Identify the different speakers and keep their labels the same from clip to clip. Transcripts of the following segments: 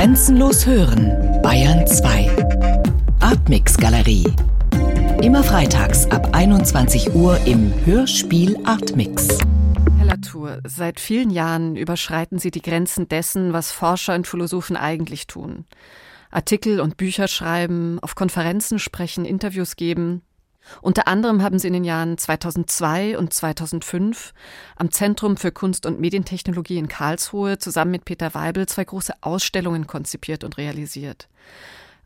Speaker 1: Grenzenlos hören, Bayern 2. Artmix Galerie. Immer freitags ab 21 Uhr im Hörspiel Artmix.
Speaker 2: Herr Latour, seit vielen Jahren überschreiten Sie die Grenzen dessen, was Forscher und Philosophen eigentlich tun. Artikel und Bücher schreiben, auf Konferenzen sprechen, Interviews geben. Unter anderem haben sie in den Jahren 2002 und 2005 am Zentrum für Kunst- und Medientechnologie in Karlsruhe zusammen mit Peter Weibel zwei große Ausstellungen konzipiert und realisiert.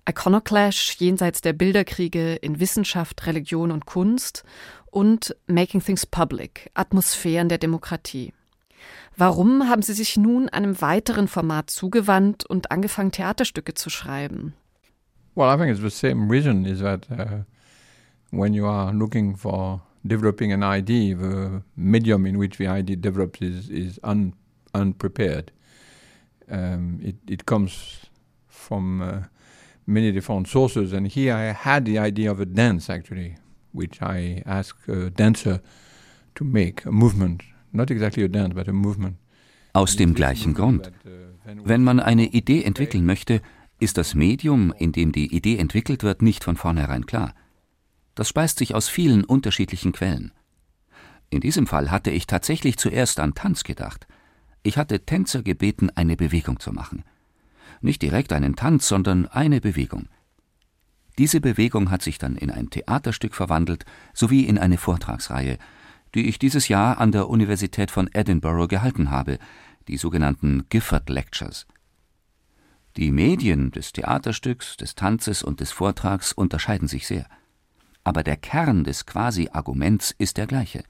Speaker 2: Iconoclash jenseits der Bilderkriege in Wissenschaft, Religion und Kunst und Making Things Public, Atmosphären der Demokratie. Warum haben Sie sich nun einem weiteren Format zugewandt und angefangen, Theaterstücke zu schreiben?
Speaker 3: Well, I think it's the same reason is that uh, when you are looking for developing an idea, the medium in which the idea develops is, is un, unprepared. Um, it, it comes from uh, many different sources, and here I had the idea of a dance actually, which I asked a dancer to make a movement, not exactly a dance, but a movement.
Speaker 4: Aus dem gleichen Grund. Wenn man eine Idee entwickeln möchte, ist das Medium, in dem die Idee entwickelt wird, nicht von vornherein klar. Das speist sich aus vielen unterschiedlichen Quellen. In diesem Fall hatte ich tatsächlich zuerst an Tanz gedacht. Ich hatte Tänzer gebeten, eine Bewegung zu machen. Nicht direkt einen Tanz, sondern eine Bewegung. Diese Bewegung hat sich dann in ein Theaterstück verwandelt, sowie in eine Vortragsreihe, die ich dieses Jahr an der Universität von Edinburgh gehalten habe, die sogenannten Gifford Lectures. Die Medien des Theaterstücks, des Tanzes und des Vortrags unterscheiden sich sehr aber der Kern des Quasi-Arguments ist der gleiche.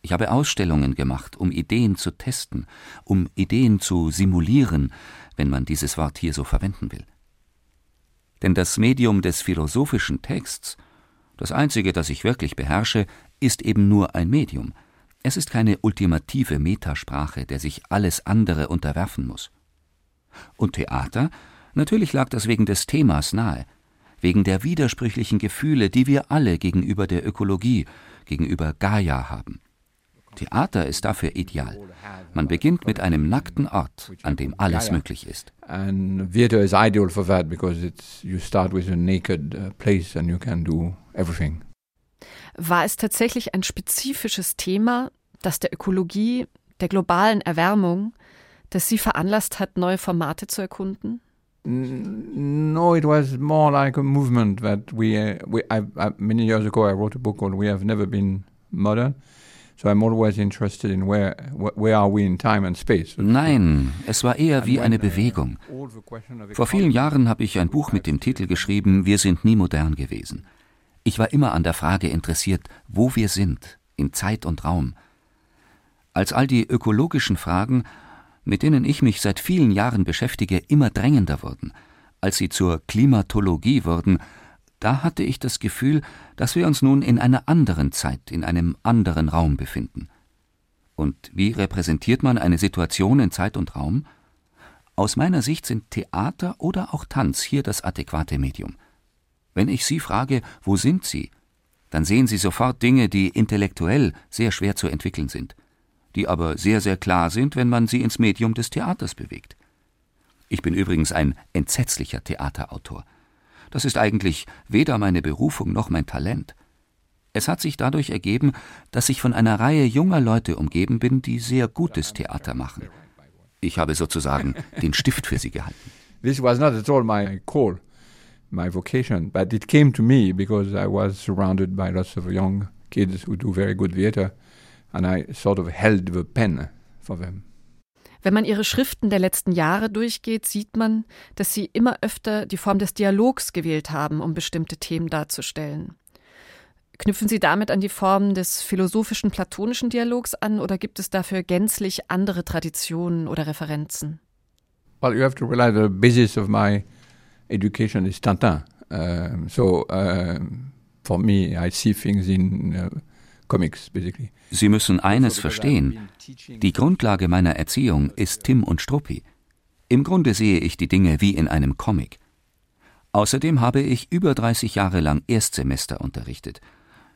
Speaker 4: Ich habe Ausstellungen gemacht, um Ideen zu testen, um Ideen zu simulieren, wenn man dieses Wort hier so verwenden will. Denn das Medium des philosophischen Texts, das einzige, das ich wirklich beherrsche, ist eben nur ein Medium. Es ist keine ultimative Metasprache, der sich alles andere unterwerfen muss. Und Theater? Natürlich lag das wegen des Themas nahe wegen der widersprüchlichen Gefühle, die wir alle gegenüber der Ökologie, gegenüber Gaia haben. Theater ist dafür ideal. Man beginnt mit einem nackten Ort, an dem alles möglich ist.
Speaker 3: And theater is ideal for that because it's you start with a naked uh, place and you can do everything.
Speaker 2: War es tatsächlich ein spezifisches Thema, das der Ökologie, der globalen Erwärmung, das Sie veranlasst hat, neue Formate zu erkunden?
Speaker 3: No, it was more like a movement that we, uh, we I, I, many years ago I wrote a book called We Have Never Been Modern. So I'm always interested in where, where are we in time and space.
Speaker 4: Nein, es war eher wie eine Bewegung. Vor vielen Jahren habe ich ein Buch mit dem Titel geschrieben Wir sind nie modern gewesen. Ich war immer an der Frage interessiert, wo wir sind, in Zeit und Raum. Als all die ökologischen Fragen mit denen ich mich seit vielen Jahren beschäftige, immer drängender wurden, als sie zur Klimatologie wurden, da hatte ich das Gefühl, dass wir uns nun in einer anderen Zeit, in einem anderen Raum befinden. Und wie repräsentiert man eine Situation in Zeit und Raum? Aus meiner Sicht sind Theater oder auch Tanz hier das adäquate Medium. Wenn ich Sie frage, wo sind Sie, dann sehen Sie sofort Dinge, die intellektuell sehr schwer zu entwickeln sind die aber sehr, sehr klar sind, wenn man sie ins Medium des Theaters bewegt. Ich bin übrigens ein entsetzlicher Theaterautor. Das ist eigentlich weder meine Berufung noch mein Talent. Es hat sich dadurch ergeben, dass ich von einer Reihe junger Leute umgeben bin, die sehr gutes Theater machen. Ich habe sozusagen den Stift für sie gehalten.
Speaker 3: This was not at all my call, my vocation, but it came to me because I was surrounded by lots of young kids who do very good theater and I sort of held the pen for them.
Speaker 2: Wenn man ihre Schriften der letzten Jahre durchgeht, sieht man, dass sie immer öfter die Form des Dialogs gewählt haben, um bestimmte Themen darzustellen. Knüpfen Sie damit an die Form des philosophischen platonischen Dialogs an oder gibt es dafür gänzlich andere Traditionen oder Referenzen?
Speaker 3: Well, you have to realize the basis of my education is Tintin. Uh, so uh, for me, I see things in uh, comics, basically.
Speaker 4: Sie müssen eines verstehen. Die Grundlage meiner Erziehung ist Tim und Struppi. Im Grunde sehe ich die Dinge wie in einem Comic. Außerdem habe ich über 30 Jahre lang Erstsemester unterrichtet.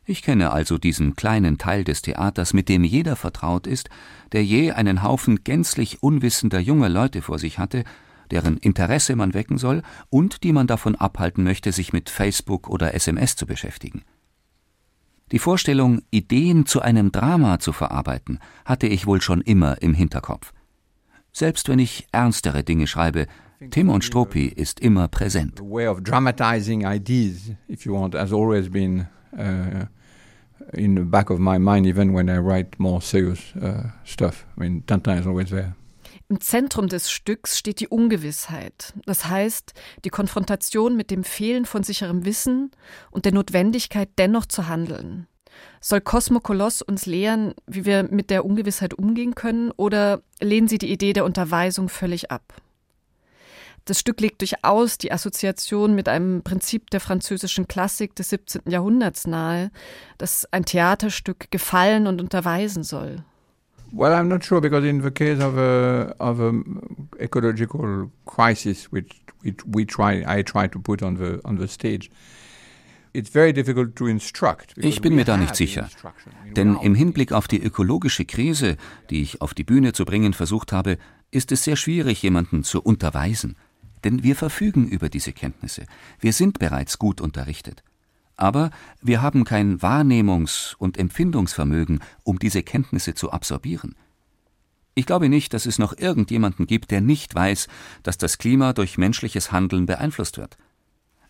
Speaker 4: Ich kenne also diesen kleinen Teil des Theaters, mit dem jeder vertraut ist, der je einen Haufen gänzlich unwissender junger Leute vor sich hatte deren Interesse man wecken soll und die man davon abhalten möchte, sich mit Facebook oder SMS zu beschäftigen. Die Vorstellung, Ideen zu einem Drama zu verarbeiten, hatte ich wohl schon immer im Hinterkopf. Selbst wenn ich ernstere Dinge schreibe, Tim und Struppi ist immer präsent.
Speaker 3: Uh, in the back of my mind, even when I write more serious uh, stuff. I mean, Tintin is always there.
Speaker 2: Im Zentrum des Stücks steht die Ungewissheit. Das heißt, die Konfrontation mit dem Fehlen von sicherem Wissen und der Notwendigkeit, dennoch zu handeln. Soll Kosmokoloss uns lehren, wie wir mit der Ungewissheit umgehen können, oder lehnen Sie die Idee der Unterweisung völlig ab? Das Stück legt durchaus die Assoziation mit einem Prinzip der französischen Klassik des 17. Jahrhunderts nahe, das ein Theaterstück gefallen und unterweisen soll.
Speaker 3: Well, I'm not sure because in the case of a of a ecological crisis, which we, we try, I try to put on the on the stage. It's very difficult to instruct.
Speaker 4: Ich bin mir da nicht sicher. Denn im Hinblick auf die ökologische Krise, die ich auf die Bühne zu bringen versucht habe, ist es sehr schwierig, jemanden zu unterweisen. Denn wir verfügen über diese Kenntnisse. Wir sind bereits gut unterrichtet. Aber wir haben kein Wahrnehmungs- und Empfindungsvermögen, um diese Kenntnisse zu absorbieren. Ich glaube nicht, dass es noch irgendjemanden gibt, der nicht weiß, dass das Klima durch menschliches Handeln beeinflusst wird.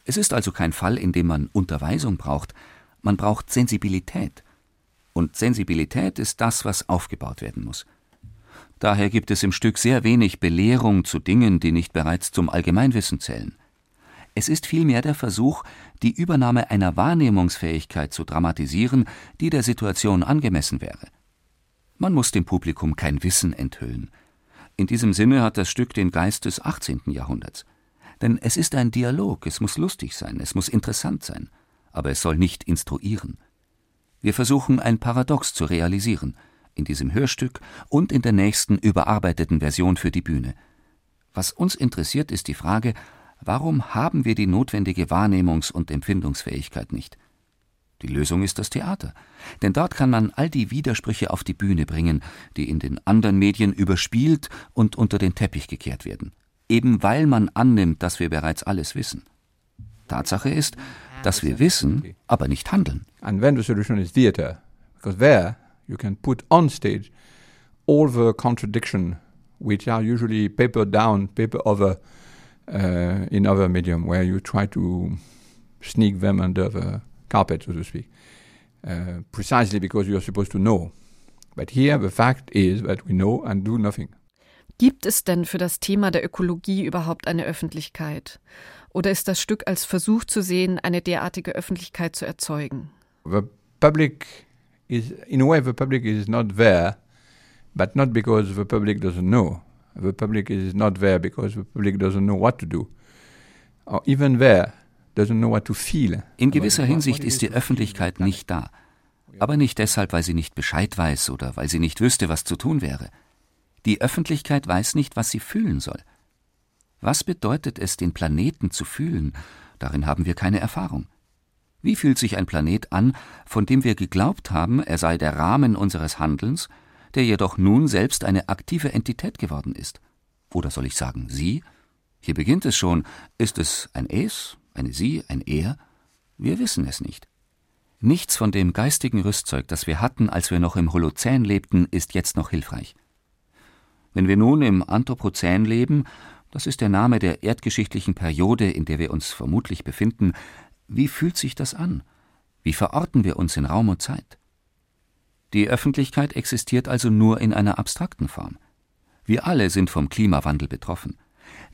Speaker 4: Es ist also kein Fall, in dem man Unterweisung braucht, man braucht Sensibilität. Und Sensibilität ist das, was aufgebaut werden muss. Daher gibt es im Stück sehr wenig Belehrung zu Dingen, die nicht bereits zum Allgemeinwissen zählen. Es ist vielmehr der Versuch, die Übernahme einer Wahrnehmungsfähigkeit zu dramatisieren, die der Situation angemessen wäre. Man muss dem Publikum kein Wissen enthüllen. In diesem Sinne hat das Stück den Geist des 18. Jahrhunderts. Denn es ist ein Dialog, es muss lustig sein, es muss interessant sein, aber es soll nicht instruieren. Wir versuchen ein Paradox zu realisieren – in diesem Hörstück und in der nächsten überarbeiteten Version für die Bühne. Was uns interessiert, ist die Frage, warum haben wir die notwendige Wahrnehmungs- und Empfindungsfähigkeit nicht? Die Lösung ist das Theater, denn dort kann man all die Widersprüche auf die Bühne bringen, die in den anderen Medien überspielt und unter den Teppich gekehrt werden, eben weil man annimmt, dass wir bereits alles wissen. Tatsache ist, dass wir wissen, aber nicht handeln.
Speaker 3: And then the solution is theater, because there you can put on stage all the contradiction which are usually papered down, paper over uh, in other medium, where you try to sneak them under the carpet, so to speak, uh, precisely because you are supposed to know. But here the fact is that we know and do nothing.
Speaker 2: Gibt es denn für das Thema der Ökologie überhaupt eine Öffentlichkeit? Oder ist das Stück als Versuch zu sehen, eine derartige Öffentlichkeit zu erzeugen?
Speaker 3: The public is in a way the public is not there, but not because the public doesn't know. The public is not there because the public doesn't know what to do, or even there doesn't know what to feel.
Speaker 4: In gewisser Hinsicht ist die Öffentlichkeit nicht da, aber nicht deshalb, weil sie nicht Bescheid weiß oder weil sie nicht wüsste, was zu tun wäre. Die Öffentlichkeit weiß nicht, was sie fühlen soll. Was bedeutet es, den Planeten zu fühlen? Darin haben wir keine Erfahrung. Wie fühlt sich ein Planet an, von dem wir geglaubt haben, er sei der Rahmen unseres Handelns, der jedoch nun selbst eine aktive Entität geworden ist? Oder soll ich sagen, sie? Hier beginnt es schon. Ist es ein Es, eine Sie, ein Er? Wir wissen es nicht. Nichts von dem geistigen Rüstzeug, das wir hatten, als wir noch im Holozän lebten, ist jetzt noch hilfreich. Wenn wir nun im Anthropozän leben, das ist der Name der erdgeschichtlichen Periode, in der wir uns vermutlich befinden, wie fühlt sich das an? Wie verorten wir uns in Raum und Zeit? Die Öffentlichkeit existiert also nur in einer abstrakten Form. Wir alle sind vom Klimawandel betroffen.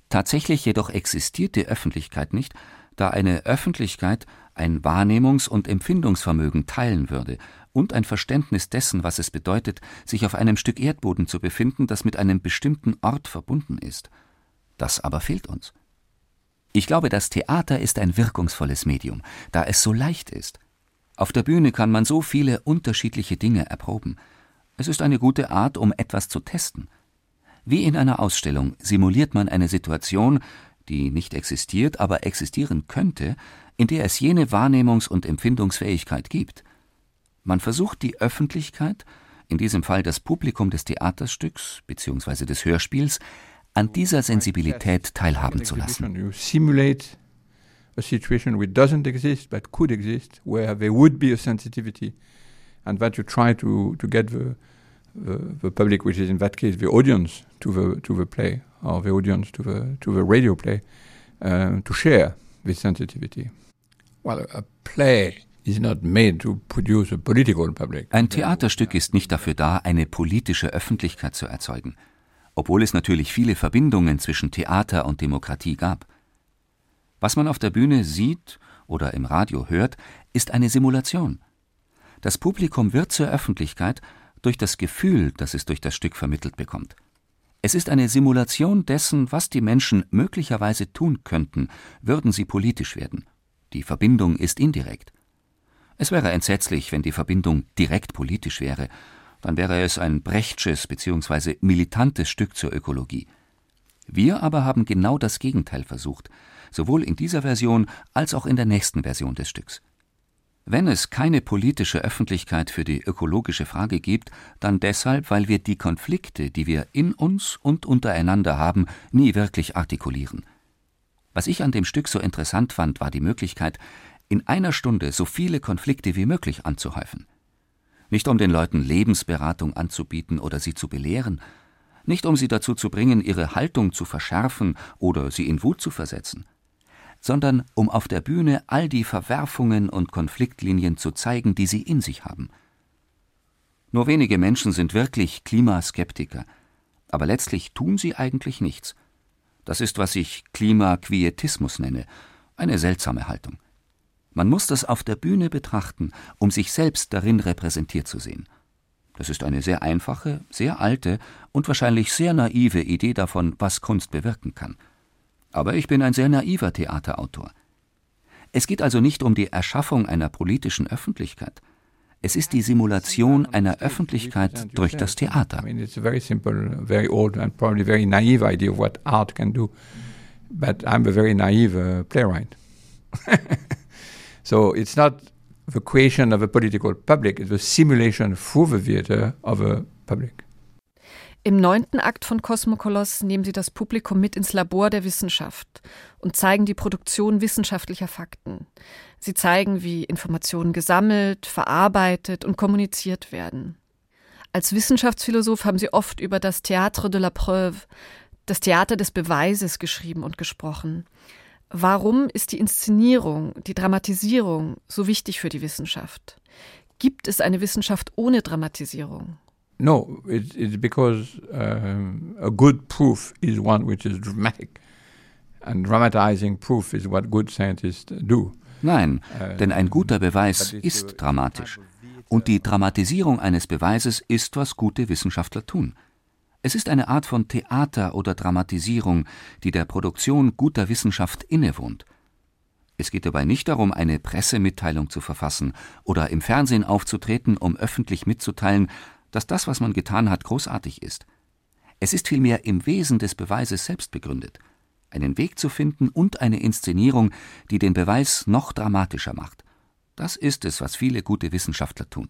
Speaker 4: Tatsächlich jedoch existiert die Öffentlichkeit nicht, da eine Öffentlichkeit ein Wahrnehmungs- und Empfindungsvermögen teilen würde und ein Verständnis dessen, was es bedeutet, sich auf einem Stück Erdboden zu befinden, das mit einem bestimmten Ort verbunden ist. Das aber fehlt uns. Ich glaube, das Theater ist ein wirkungsvolles Medium, da es so leicht ist. Auf der Bühne kann man so viele unterschiedliche Dinge erproben. Es ist eine gute Art, um etwas zu testen. Wie in einer Ausstellung simuliert man eine Situation, die nicht existiert, aber existieren könnte, in der es jene Wahrnehmungs- und Empfindungsfähigkeit gibt. Man versucht die Öffentlichkeit, in diesem Fall das Publikum des Theaterstücks bzw. des Hörspiels, an dieser Sensibilität teilhaben zu lassen.
Speaker 3: A situation which doesn't exist but could exist, where there would be a sensitivity, and that you try to, to get the, the, the public, which is in that case the audience, to the, to the play, or the audience to the, to the radio play, uh, to share this sensitivity. Well, a play is not made to produce a political public.
Speaker 4: Ein Theaterstück ist nicht dafür da, eine politische Öffentlichkeit zu erzeugen, obwohl es natürlich viele Verbindungen zwischen Theater und Demokratie gab. Was man auf der Bühne sieht oder im Radio hört, ist eine Simulation. Das Publikum wird zur Öffentlichkeit durch das Gefühl, das es durch das Stück vermittelt bekommt. Es ist eine Simulation dessen, was die Menschen möglicherweise tun könnten, würden sie politisch werden. Die Verbindung ist indirekt. Es wäre entsetzlich, wenn die Verbindung direkt politisch wäre, dann wäre es ein Brechtsches bzw. militantes Stück zur Ökologie. Wir aber haben genau das Gegenteil versucht, sowohl in dieser Version als auch in der nächsten Version des Stücks. Wenn es keine politische Öffentlichkeit für die ökologische Frage gibt, dann deshalb, weil wir die Konflikte, die wir in uns und untereinander haben, nie wirklich artikulieren. Was ich an dem Stück so interessant fand, war die Möglichkeit, in einer Stunde so viele Konflikte wie möglich anzuhäufen. Nicht um den Leuten Lebensberatung anzubieten oder sie zu belehren, nicht um sie dazu zu bringen, ihre Haltung zu verschärfen oder sie in Wut zu versetzen, sondern um auf der Bühne all die Verwerfungen und Konfliktlinien zu zeigen, die sie in sich haben. Nur wenige Menschen sind wirklich Klimaskeptiker, aber letztlich tun sie eigentlich nichts. Das ist, was ich Klimaquietismus nenne, eine seltsame Haltung. Man muss das auf der Bühne betrachten, um sich selbst darin repräsentiert zu sehen. Das ist eine sehr einfache, sehr alte und wahrscheinlich sehr naive Idee davon, was Kunst bewirken kann. Aber ich bin ein sehr naiver Theaterautor. Es geht also nicht um die Erschaffung einer politischen Öffentlichkeit. Es ist die Simulation einer Öffentlichkeit durch das Theater. I mean, it's a very simple, very old and probably very naive idea of what art can do. But I'm a very naive uh, playwright.
Speaker 3: so it's not the creation of a political public, it's the simulation through the theater of a public.
Speaker 2: Im neunten Akt von Kosmokoloss nehmen sie das Publikum mit ins Labor der Wissenschaft und zeigen die Produktion wissenschaftlicher Fakten. Sie zeigen, wie Informationen gesammelt, verarbeitet und kommuniziert werden. Als Wissenschaftsphilosoph haben sie oft über das Théâtre de la Preuve, das Theater des Beweises geschrieben und gesprochen. Warum ist die Inszenierung, die Dramatisierung so wichtig für die Wissenschaft? Gibt es eine Wissenschaft ohne Dramatisierung?
Speaker 3: No, it, it's because um, a good proof is one which is dramatic. And dramatizing proof is what good scientists do.
Speaker 4: Nein, uh, denn ein guter Beweis ist dramatisch. Und die Dramatisierung eines Beweises ist, was gute Wissenschaftler tun. Es ist eine Art von Theater oder Dramatisierung, die der Produktion guter Wissenschaft innewohnt. Es geht dabei nicht darum, eine Pressemitteilung zu verfassen oder im Fernsehen aufzutreten, um öffentlich mitzuteilen, dass das, was man getan hat, großartig ist. Es ist vielmehr im Wesen des Beweises selbst begründet, einen Weg zu finden und eine Inszenierung, die den Beweis noch dramatischer macht. Das ist es, was viele gute Wissenschaftler tun.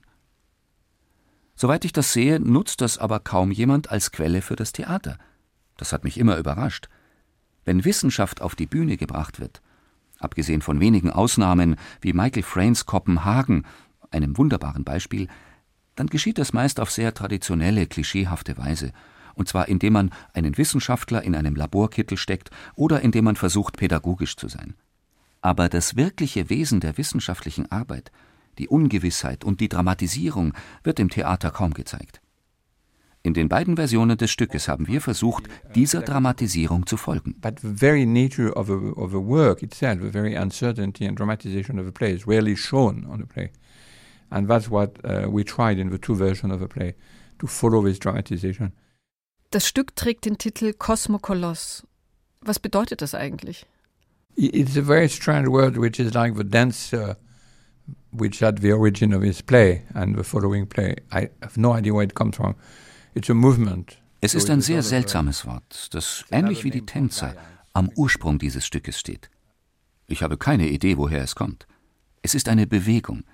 Speaker 4: Soweit ich das sehe, nutzt das aber kaum jemand als Quelle für das Theater. Das hat mich immer überrascht. Wenn Wissenschaft auf die Bühne gebracht wird, abgesehen von wenigen Ausnahmen wie Michael Frains Kopenhagen, einem wunderbaren Beispiel, dann geschieht das meist auf sehr traditionelle, klischeehafte Weise, und zwar indem man einen Wissenschaftler in einem Laborkittel steckt oder indem man versucht, pädagogisch zu sein. Aber das wirkliche Wesen der wissenschaftlichen Arbeit, die Ungewissheit und die Dramatisierung wird im Theater kaum gezeigt. In den beiden Versionen des Stückes haben wir versucht, dieser Dramatisierung zu folgen.
Speaker 3: But the very nature of a, of a work itself, the very uncertainty and dramatization of a play. And that's what uh, we tried in the two versions of the play, to follow this dramatization.
Speaker 2: Das Stück trägt den Titel Kosmokoloss. Was bedeutet das eigentlich?
Speaker 3: It's a very strange word, which is like the dancer, which had the origin of his play and the following play. I have no idea where it comes from. It's a movement.
Speaker 4: Es ist ein sehr seltsames Wort, das ähnlich wie die Tänzer am Ursprung dieses Stückes steht. Ich habe keine Idee, woher es kommt. Es ist eine Bewegung,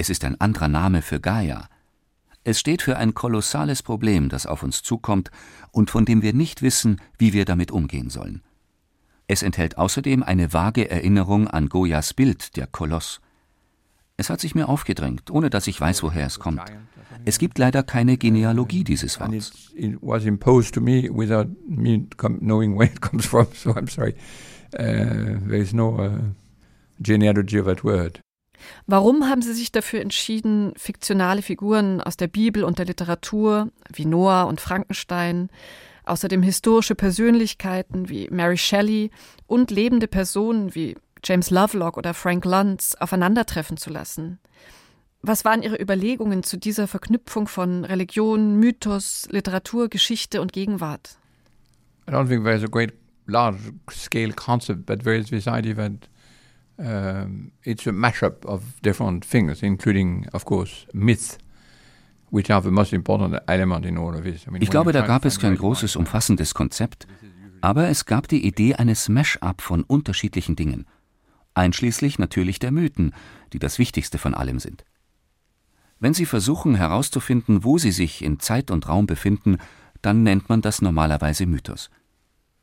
Speaker 4: es ist ein anderer Name für Gaia. Es steht für ein kolossales Problem, das auf uns zukommt und von dem wir nicht wissen, wie wir damit umgehen sollen. Es enthält außerdem eine vage Erinnerung an Goyas Bild, der Koloss. Es hat sich mir aufgedrängt, ohne dass ich weiß, woher es kommt. Es gibt leider keine Genealogie dieses Wortes. Uh, there is no uh, genealogy of that word.
Speaker 2: Warum haben Sie sich dafür entschieden, fiktionale Figuren aus der Bibel und der Literatur wie Noah und Frankenstein außerdem historische Persönlichkeiten wie Mary Shelley und lebende Personen wie James Lovelock oder Frank Luntz aufeinandertreffen zu lassen. Was waren Ihre Überlegungen zu dieser Verknüpfung von Religion, Mythos, Literatur, Geschichte und Gegenwart?
Speaker 3: I don't think there's a great large scale concept, there is this idea that um, it's a mashup of different things, including, of course, myth. Ich
Speaker 4: glaube, da gab es kein großes, umfassendes Konzept, aber es gab die Idee eines Mash-up von unterschiedlichen Dingen, einschließlich natürlich der Mythen, die das Wichtigste von allem sind. Wenn Sie versuchen herauszufinden, wo sie sich in Zeit und Raum befinden, dann nennt man das normalerweise Mythos.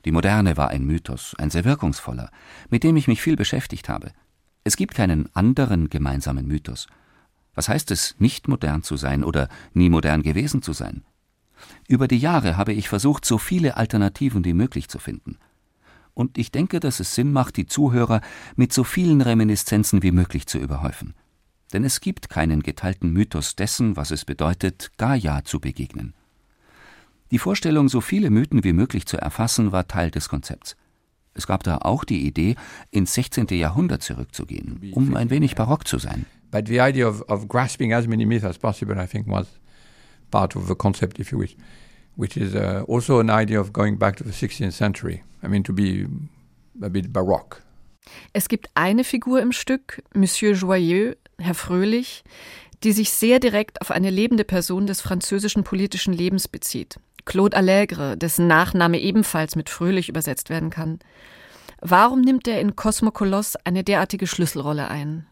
Speaker 4: Die Moderne war ein Mythos, ein sehr wirkungsvoller, mit dem ich mich viel beschäftigt habe. Es gibt keinen anderen gemeinsamen Mythos. Was heißt es, nicht modern zu sein oder nie modern gewesen zu sein? Über die Jahre habe ich versucht, so viele Alternativen wie möglich zu finden. Und ich denke, dass es Sinn macht, die Zuhörer mit so vielen Reminiszenzen wie möglich zu überhäufen. Denn es gibt keinen geteilten Mythos dessen, was es bedeutet, Gaia zu begegnen. Die Vorstellung, so viele Mythen wie möglich zu erfassen, war Teil des Konzepts. Es gab da auch die Idee, ins 16. Jahrhundert zurückzugehen, um ein wenig barock zu sein.
Speaker 3: But the idea of, of grasping as many myths as possible, I think, was part of the concept, if you wish, which is uh, also an idea of going back to the 16th century. I mean, to be a bit baroque.
Speaker 2: Es gibt eine Figur im Stück, Monsieur Joyeux, Herr Fröhlich, die sich sehr direkt auf eine lebende Person des französischen politischen Lebens bezieht. Claude Allègre, dessen Nachname ebenfalls mit Fröhlich übersetzt werden kann. Warum nimmt er in Cosmokoloss eine derartige Schlüsselrolle ein?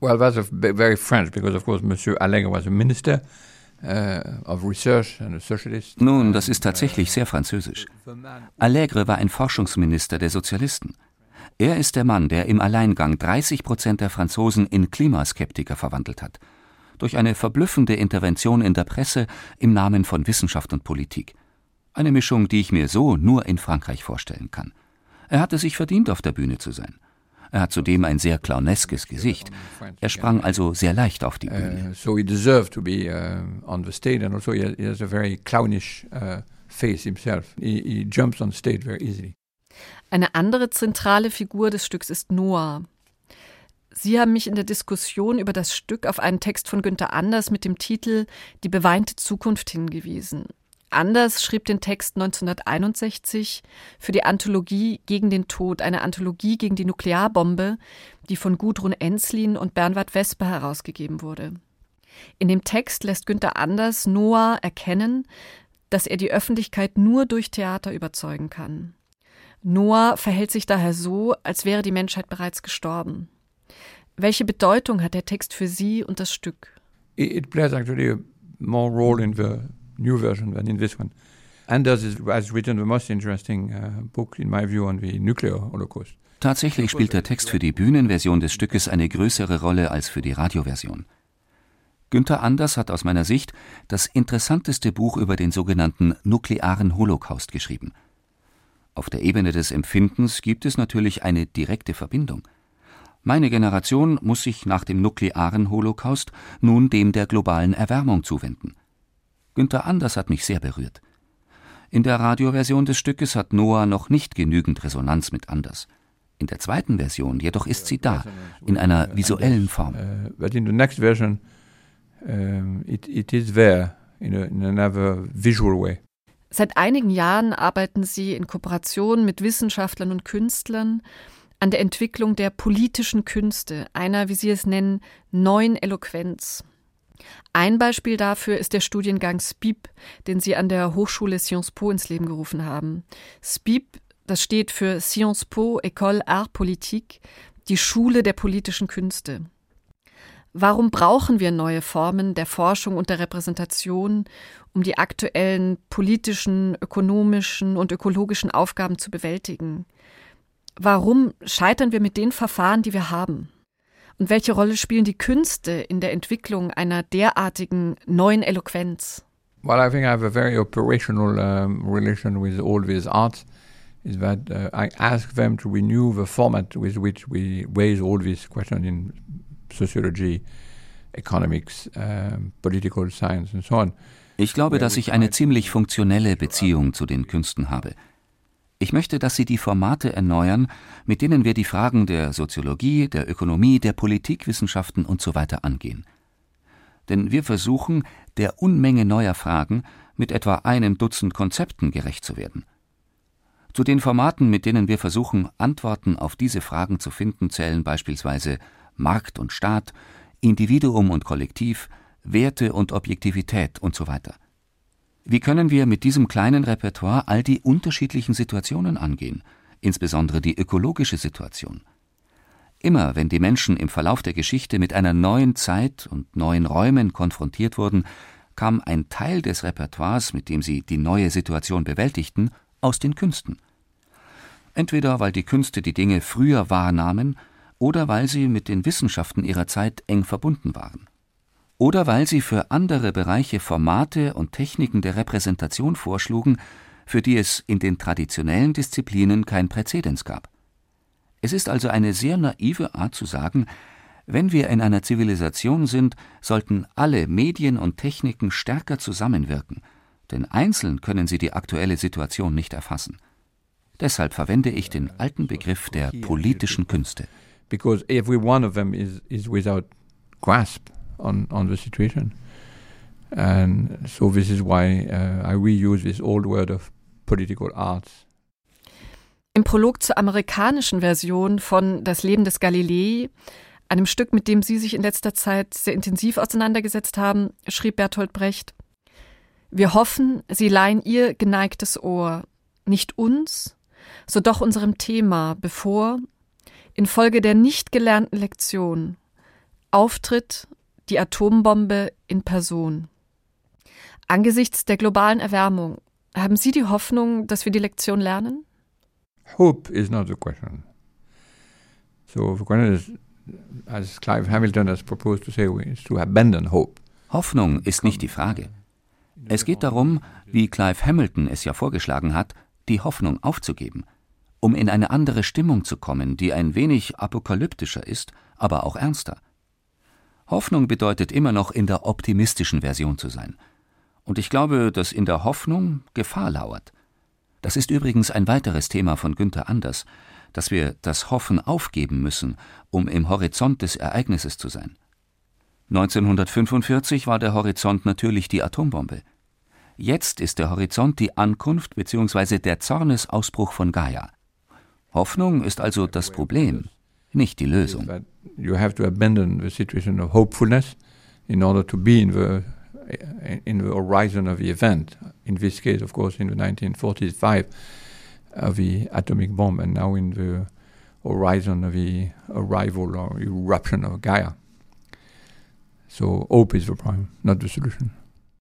Speaker 3: Well, that's very French because, of course, Monsieur Allègre was a minister. Uh,
Speaker 4: Nun, das ist tatsächlich sehr französisch. Allègre war ein Forschungsminister der Sozialisten. Er ist der Mann, der im Alleingang 30 Prozent der Franzosen in Klimaskeptiker verwandelt hat. Durch eine verblüffende Intervention in der Presse im Namen von Wissenschaft und Politik. Eine Mischung, die ich mir so nur in Frankreich vorstellen kann. Er hatte sich verdient, auf der Bühne zu sein. Er hat zudem ein sehr clowneskes Gesicht. Er sprang also sehr leicht auf die Bühne. Uh, so he deserved to be uh, on the stage and also he has a very clownish uh, face himself.
Speaker 2: He, he jumps on stage very easily. Eine andere zentrale Figur des Stücks ist Noah. Sie haben mich in der Diskussion über das Stück auf einen Text von Günter Anders mit dem Titel Die beweinte Zukunft hingewiesen. Anders schrieb den Text 1961 für die Anthologie Gegen den Tod, eine Anthologie gegen die Nuklearbombe, die von Gudrun Enslin und Bernward Vesper herausgegeben wurde. In dem Text lässt Günther Anders Noah erkennen, dass er die Öffentlichkeit nur durch Theater überzeugen kann. Noah verhält sich daher so, als wäre die Menschheit bereits gestorben. Welche Bedeutung hat der Text für Sie und das Stück?
Speaker 3: It plays actually a more role in the new version than in this one. Anders has written the most interesting uh, book, in my view, on the nuclear holocaust.
Speaker 4: Tatsächlich spielt der Text für die Bühnenversion des Stückes eine größere Rolle als für die Radioversion. Günther Anders hat aus meiner Sicht das interessanteste Buch über den sogenannten nuklearen Holocaust geschrieben. Auf der Ebene des Empfindens gibt es natürlich eine direkte Verbindung. Meine Generation muss sich nach dem nuklearen Holocaust nun dem der globalen Erwärmung zuwenden. Günther Anders hat mich sehr berührt. In der Radioversion des Stückes hat Noah noch nicht genügend Resonanz mit Anders. In der zweiten Version jedoch ist sie da, in einer visuellen Form. Uh, but in the next version,
Speaker 2: um, it, it is there in, a, in another visual way. Seit einigen Jahren arbeiten Sie in Kooperation mit Wissenschaftlern und Künstlern an der Entwicklung der politischen Künste, einer, wie Sie es nennen, neuen Eloquenz. Ein Beispiel dafür ist der Studiengang SPIP, den Sie an der Hochschule Sciences Po ins Leben gerufen haben. SPIP, das steht für Sciences Po École Art Politique, die Schule der politischen Künste. Warum brauchen wir neue Formen der Forschung und der Repräsentation, um die aktuellen politischen, ökonomischen und ökologischen Aufgaben zu bewältigen? Warum scheitern wir mit den Verfahren, die wir haben? Und welche Rolle spielen die Künste in der Entwicklung einer derartigen neuen Eloquenz?
Speaker 3: Well, I think I have a very operational um, relation with all these arts. Is that uh, I ask them to renew the format with which we raise all these questions in sociology, economics, um, political science and so on.
Speaker 4: Ich glaube, dass ich eine ziemlich funktionelle Beziehung zu den Künsten habe. Ich möchte, dass Sie die Formate erneuern, mit denen wir die Fragen der Soziologie, der Ökonomie, der Politikwissenschaften usw. So angehen. Denn wir versuchen, der Unmenge neuer Fragen mit etwa einem Dutzend Konzepten gerecht zu werden. Zu den Formaten, mit denen wir versuchen, Antworten auf diese Fragen zu finden, zählen beispielsweise Markt und Staat, Individuum und Kollektiv, Werte und Objektivität usw. So wie können wir mit diesem kleinen Repertoire all die unterschiedlichen Situationen angehen, insbesondere die ökologische Situation? Immer wenn die Menschen im Verlauf der Geschichte mit einer neuen Zeit und neuen Räumen konfrontiert wurden, kam ein Teil des Repertoires, mit dem sie die neue Situation bewältigten, aus den Künsten. Entweder weil die Künste die Dinge früher wahrnahmen oder weil sie mit den Wissenschaften ihrer Zeit eng verbunden waren oder weil sie für andere Bereiche Formate und Techniken der Repräsentation vorschlugen, für die es in den traditionellen Disziplinen kein Präzedens gab. Es ist also eine sehr naive Art zu sagen, wenn wir in einer Zivilisation sind, sollten alle Medien und Techniken stärker zusammenwirken, denn einzeln können sie die aktuelle Situation nicht erfassen. Deshalb verwende ich den alten Begriff der politischen Künste.
Speaker 3: Because every one of them is, is without grasp on, on the situation. And so this is why uh, I reuse this old word of political arts.
Speaker 2: Im Prolog zur amerikanischen Version von Das Leben des Galilei, einem Stück, mit dem Sie sich in letzter Zeit sehr intensiv auseinandergesetzt haben, schrieb Bertolt Brecht, wir hoffen, Sie leihen Ihr geneigtes Ohr, nicht uns, so doch unserem Thema, bevor, infolge der nicht gelernten Lektion, Auftritt die Atombombe in Person. Angesichts der globalen Erwärmung, haben Sie die Hoffnung, dass wir die Lektion lernen?
Speaker 3: Hope is not the question. So the question is, as Clive Hamilton has proposed to say, is to abandon hope.
Speaker 4: Hoffnung ist nicht die Frage. Es geht darum, wie Clive Hamilton es ja vorgeschlagen hat, die Hoffnung aufzugeben, um in eine andere Stimmung zu kommen, die ein wenig apokalyptischer ist, aber auch ernster. Hoffnung bedeutet immer noch in der optimistischen Version zu sein. Und ich glaube, dass in der Hoffnung Gefahr lauert. Das ist übrigens ein weiteres Thema von Günther Anders, dass wir das Hoffen aufgeben müssen, um im Horizont des Ereignisses zu sein. 1945 war der Horizont natürlich die Atombombe. Jetzt ist der Horizont die Ankunft bzw. der Zornesausbruch von Gaia. Hoffnung ist also das Problem, nicht die Lösung.
Speaker 3: You have to abandon the situation of hopefulness in order to be in the in the horizon of the event. In this case, of course, in the 1945 of uh, the atomic bomb, and now in the horizon of the arrival or eruption of Gaia. So hope is the problem, not the solution.